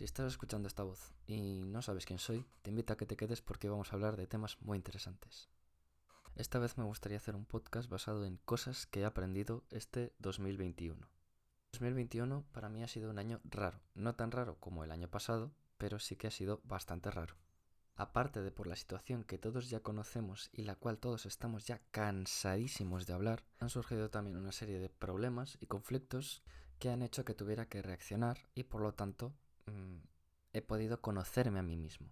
Si estás escuchando esta voz y no sabes quién soy, te invito a que te quedes porque vamos a hablar de temas muy interesantes. Esta vez me gustaría hacer un podcast basado en cosas que he aprendido este 2021. 2021 para mí ha sido un año raro, no tan raro como el año pasado, pero sí que ha sido bastante raro. Aparte de por la situación que todos ya conocemos y la cual todos estamos ya cansadísimos de hablar, han surgido también una serie de problemas y conflictos que han hecho que tuviera que reaccionar y por lo tanto mm, he podido conocerme a mí mismo.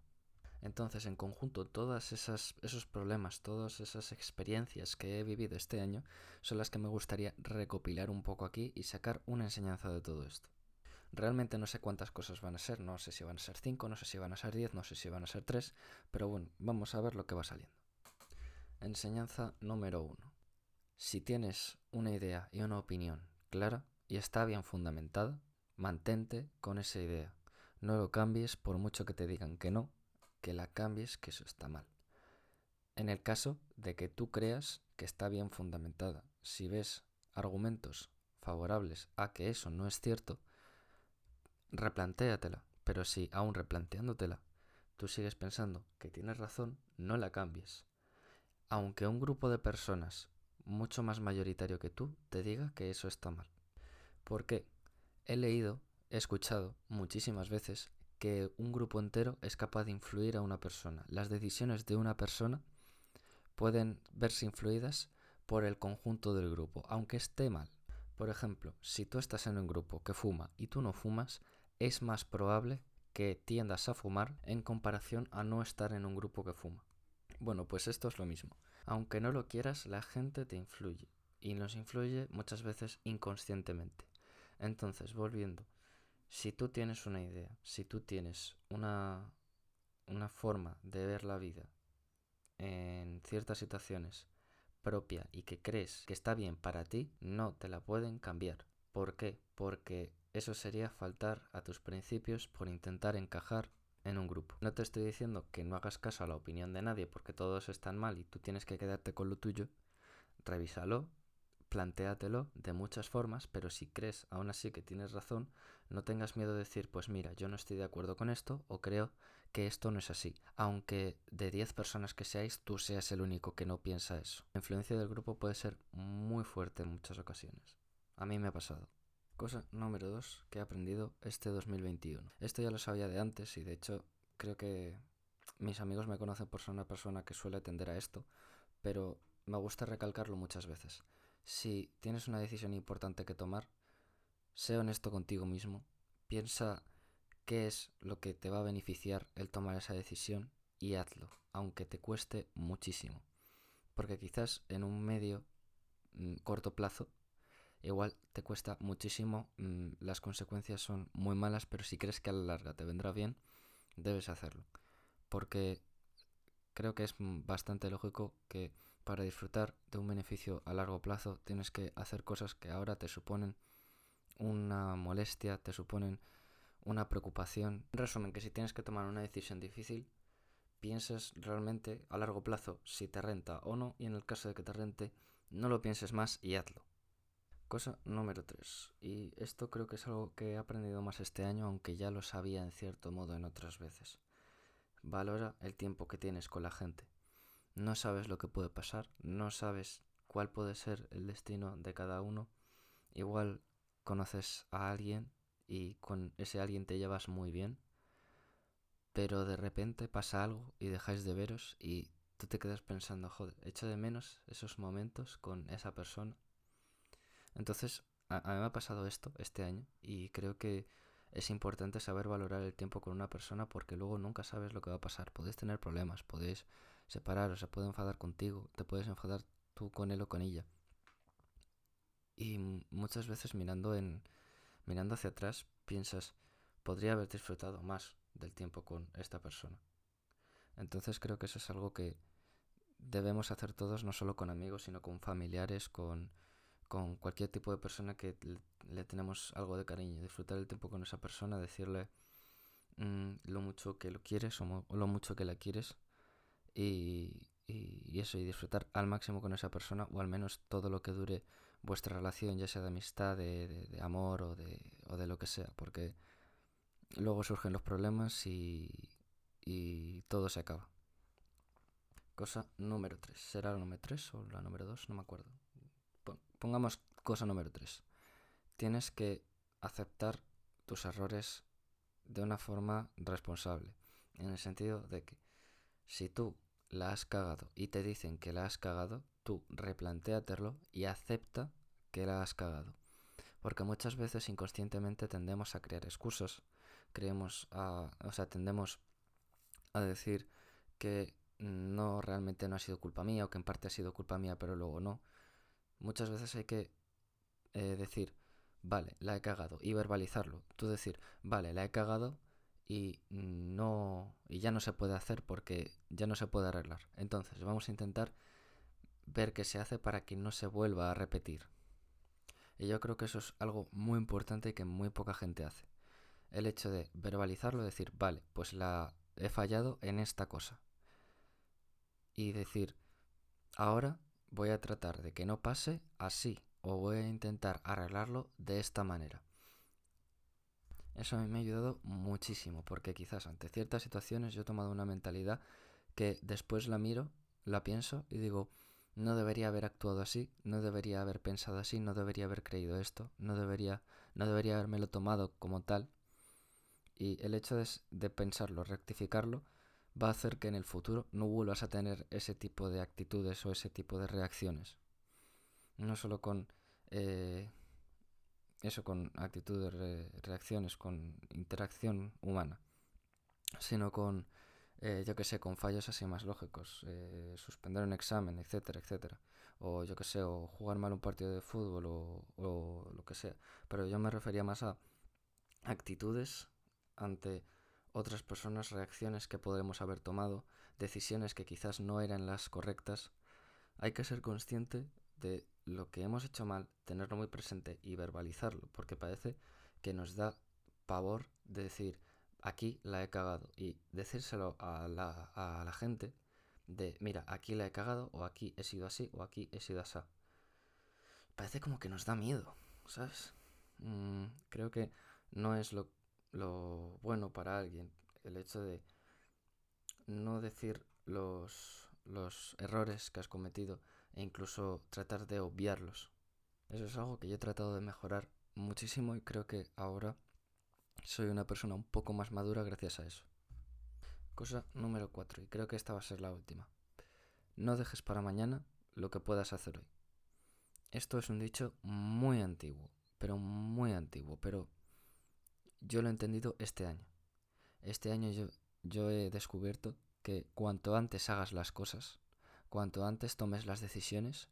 Entonces, en conjunto, todos esos problemas, todas esas experiencias que he vivido este año son las que me gustaría recopilar un poco aquí y sacar una enseñanza de todo esto. Realmente no sé cuántas cosas van a ser, no sé si van a ser 5, no sé si van a ser 10, no sé si van a ser 3, pero bueno, vamos a ver lo que va saliendo. Enseñanza número 1. Si tienes una idea y una opinión clara y está bien fundamentada, mantente con esa idea. No lo cambies por mucho que te digan que no, que la cambies, que eso está mal. En el caso de que tú creas que está bien fundamentada, si ves argumentos favorables a que eso no es cierto, replantéatela. Pero si, aún replanteándotela, tú sigues pensando que tienes razón, no la cambies. Aunque un grupo de personas mucho más mayoritario que tú te diga que eso está mal. Porque he leído, he escuchado muchísimas veces que un grupo entero es capaz de influir a una persona. Las decisiones de una persona pueden verse influidas por el conjunto del grupo, aunque esté mal. Por ejemplo, si tú estás en un grupo que fuma y tú no fumas, es más probable que tiendas a fumar en comparación a no estar en un grupo que fuma. Bueno, pues esto es lo mismo. Aunque no lo quieras, la gente te influye. Y nos influye muchas veces inconscientemente. Entonces, volviendo, si tú tienes una idea, si tú tienes una, una forma de ver la vida en ciertas situaciones propia y que crees que está bien para ti, no te la pueden cambiar. ¿Por qué? Porque eso sería faltar a tus principios por intentar encajar en un grupo. No te estoy diciendo que no hagas caso a la opinión de nadie porque todos están mal y tú tienes que quedarte con lo tuyo. Revísalo, plantéatelo de muchas formas, pero si crees aún así que tienes razón, no tengas miedo de decir, pues mira, yo no estoy de acuerdo con esto o creo que esto no es así. Aunque de 10 personas que seáis, tú seas el único que no piensa eso. La influencia del grupo puede ser muy fuerte en muchas ocasiones. A mí me ha pasado. Cosa número 2 que he aprendido este 2021. Esto ya lo sabía de antes y de hecho creo que mis amigos me conocen por ser una persona que suele atender a esto, pero me gusta recalcarlo muchas veces. Si tienes una decisión importante que tomar, sé honesto contigo mismo, piensa qué es lo que te va a beneficiar el tomar esa decisión y hazlo, aunque te cueste muchísimo. Porque quizás en un medio mm, corto plazo igual te cuesta muchísimo, mm, las consecuencias son muy malas, pero si crees que a la larga te vendrá bien, debes hacerlo. Porque creo que es bastante lógico que para disfrutar de un beneficio a largo plazo tienes que hacer cosas que ahora te suponen una molestia, te suponen una preocupación. En resumen, que si tienes que tomar una decisión difícil, pienses realmente a largo plazo si te renta o no y en el caso de que te rente, no lo pienses más y hazlo. Cosa número 3. Y esto creo que es algo que he aprendido más este año, aunque ya lo sabía en cierto modo en otras veces. Valora el tiempo que tienes con la gente. No sabes lo que puede pasar, no sabes cuál puede ser el destino de cada uno. Igual conoces a alguien y con ese alguien te llevas muy bien, pero de repente pasa algo y dejáis de veros y tú te quedas pensando, joder, echo de menos esos momentos con esa persona entonces, a, mí me ha pasado esto este año y creo que es importante saber valorar el tiempo con una persona porque luego nunca sabes lo que va a pasar. Puedes tener problemas, podéis separar o se puede enfadar contigo, te puedes enfadar tú con él o con ella. Y muchas veces mirando en mirando hacia atrás piensas, podría haber disfrutado más del tiempo con esta persona. Entonces creo que eso es algo que debemos hacer todos, no solo con amigos, sino con familiares, con con cualquier tipo de persona que le, tenemos algo de cariño, disfrutar el tiempo con esa persona, decirle mm, lo mucho que lo quieres o, lo mucho que la quieres y, y, eso, y disfrutar al máximo con esa persona o al menos todo lo que dure vuestra relación, ya sea de amistad, de, amor o de, o de lo que sea, porque luego surgen los problemas y, y todo se acaba. Cosa número 3. ¿Será la número 3 o la número 2? No me acuerdo. Pongamos cosa número 3. Tienes que aceptar tus errores de una forma responsable. En el sentido de que si tú la has cagado y te dicen que la has cagado, tú replantéatelo y acepta que la has cagado. Porque muchas veces inconscientemente tendemos a crear excusas, creemos a, o sea, tendemos a decir que no realmente no ha sido culpa mía o que en parte ha sido culpa mía pero luego no. Muchas veces hay que eh, decir, vale, la he cagado y verbalizarlo. Tú decir, vale, la he cagado y no y ya no se puede hacer porque ya no se puede arreglar. Entonces, vamos a intentar ver qué se hace para que no se vuelva a repetir. Y yo creo que eso es algo muy importante que muy poca gente hace. El hecho de verbalizarlo, decir, vale, pues la he fallado en esta cosa. Y decir, ahora voy a tratar de que no pase así o voy a intentar arreglarlo de esta manera. Eso a mí me ha ayudado muchísimo porque quizás ante ciertas situaciones yo he tomado una mentalidad que después la miro, la pienso y digo, no debería haber actuado así, no debería haber pensado así, no debería haber creído esto, no debería, no debería tomado como tal. Y el hecho de, de pensarlo, rectificarlo, va a hacer que en el futuro no vuelvas a tener ese tipo de actitudes o ese tipo de reacciones. No solo con eh, eso, con actitudes, reacciones, con interacción humana, sino con, eh, yo que sé, con fallos así más lógicos, eh, suspender un examen, etcétera, etcétera. O yo que sé, o jugar mal un partido de fútbol o, lo que sea. Pero yo me refería más a actitudes ante otras personas, reacciones que podemos haber tomado, decisiones que quizás no eran las correctas, hay que ser consciente de lo que hemos hecho mal, tenerlo muy presente y verbalizarlo, porque parece que nos da pavor de decir, aquí la he cagado, y decírselo a la, a la gente de, mira, aquí la he cagado, o aquí he sido así, o aquí he sido así. Parece como que nos da miedo, ¿sabes? Mm, creo que no es lo lo bueno para alguien, el hecho de no decir los, los errores que has cometido e incluso tratar de obviarlos. Eso es algo que yo he tratado de mejorar muchísimo y creo que ahora soy una persona un poco más madura gracias a eso. Cosa número 4, y creo que esta va a ser la última. No dejes para mañana lo que puedas hacer hoy. Esto es un dicho muy antiguo, pero muy antiguo, pero yo lo he entendido este año. Este año yo, yo he descubierto que cuanto antes hagas las cosas, cuanto antes tomes las decisiones,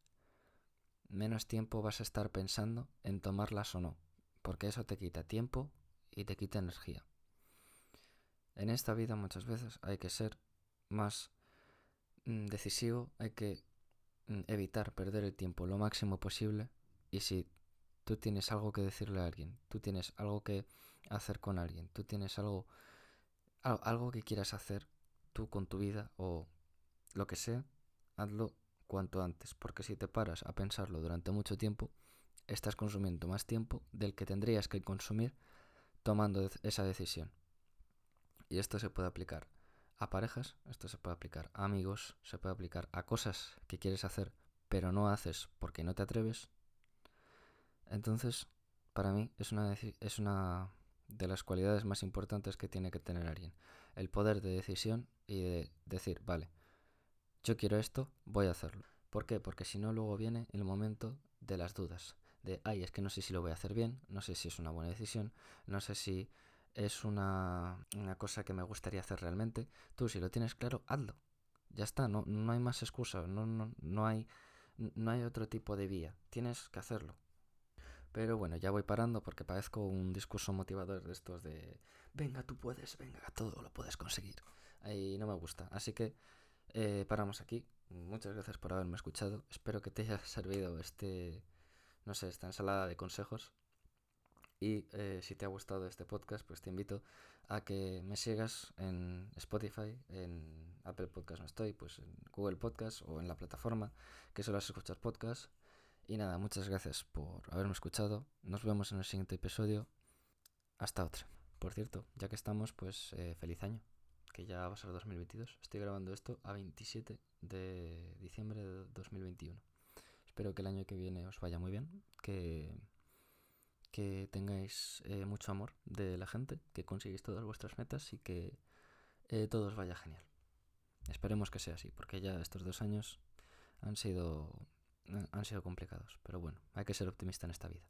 menos tiempo vas a estar pensando en tomarlas o no, porque eso te quita tiempo y te quita energía. En esta vida muchas veces hay que ser más mm, decisivo, hay que mm, evitar perder el tiempo lo máximo posible y si tú tienes algo que decirle a alguien, tú tienes algo que hacer con alguien, tú tienes algo, algo que quieras hacer tú con tu vida o lo que sea, hazlo cuanto antes, porque si te paras a pensarlo durante mucho tiempo, estás consumiendo más tiempo del que tendrías que consumir tomando esa decisión. Y esto se puede aplicar a parejas, esto se puede aplicar a amigos, se puede aplicar a cosas que quieres hacer pero no haces porque no te atreves. Entonces, para mí es una, es una de las cualidades más importantes que tiene que tener alguien. El poder de decisión y de decir, vale, yo quiero esto, voy a hacerlo. ¿Por qué? Porque si no, luego viene el momento de las dudas. De, ay, es que no sé si lo voy a hacer bien, no sé si es una buena decisión, no sé si es una, una cosa que me gustaría hacer realmente. Tú, si lo tienes claro, hazlo. Ya está, no, no hay más excusas, no, no, no, hay, no hay otro tipo de vía. Tienes que hacerlo. Pero bueno, ya voy parando porque parezco un discurso motivador de estos de venga, tú puedes, venga, todo lo puedes conseguir. Ahí no me gusta. Así que eh, paramos aquí. Muchas gracias por haberme escuchado. Espero que te haya servido este, no sé, esta ensalada de consejos. Y eh, si te ha gustado este podcast, pues te invito a que me sigas en Spotify, en Apple Podcast no estoy, pues en Google Podcast o en la plataforma que solo escuchar podcast. Y nada, muchas gracias por haberme escuchado. Nos vemos en el siguiente episodio. Hasta otra. Por cierto, ya que estamos, pues eh, feliz año, que ya va a ser 2022. Estoy grabando esto a 27 de diciembre de 2021. Espero que el año que viene os vaya muy bien, que, que tengáis eh, mucho amor de la gente, que consigáis todas vuestras metas y que eh, todo os vaya genial. Esperemos que sea así, porque ya estos dos años han sido, han sido complicados. Pero bueno, hay que ser optimista en esta vida.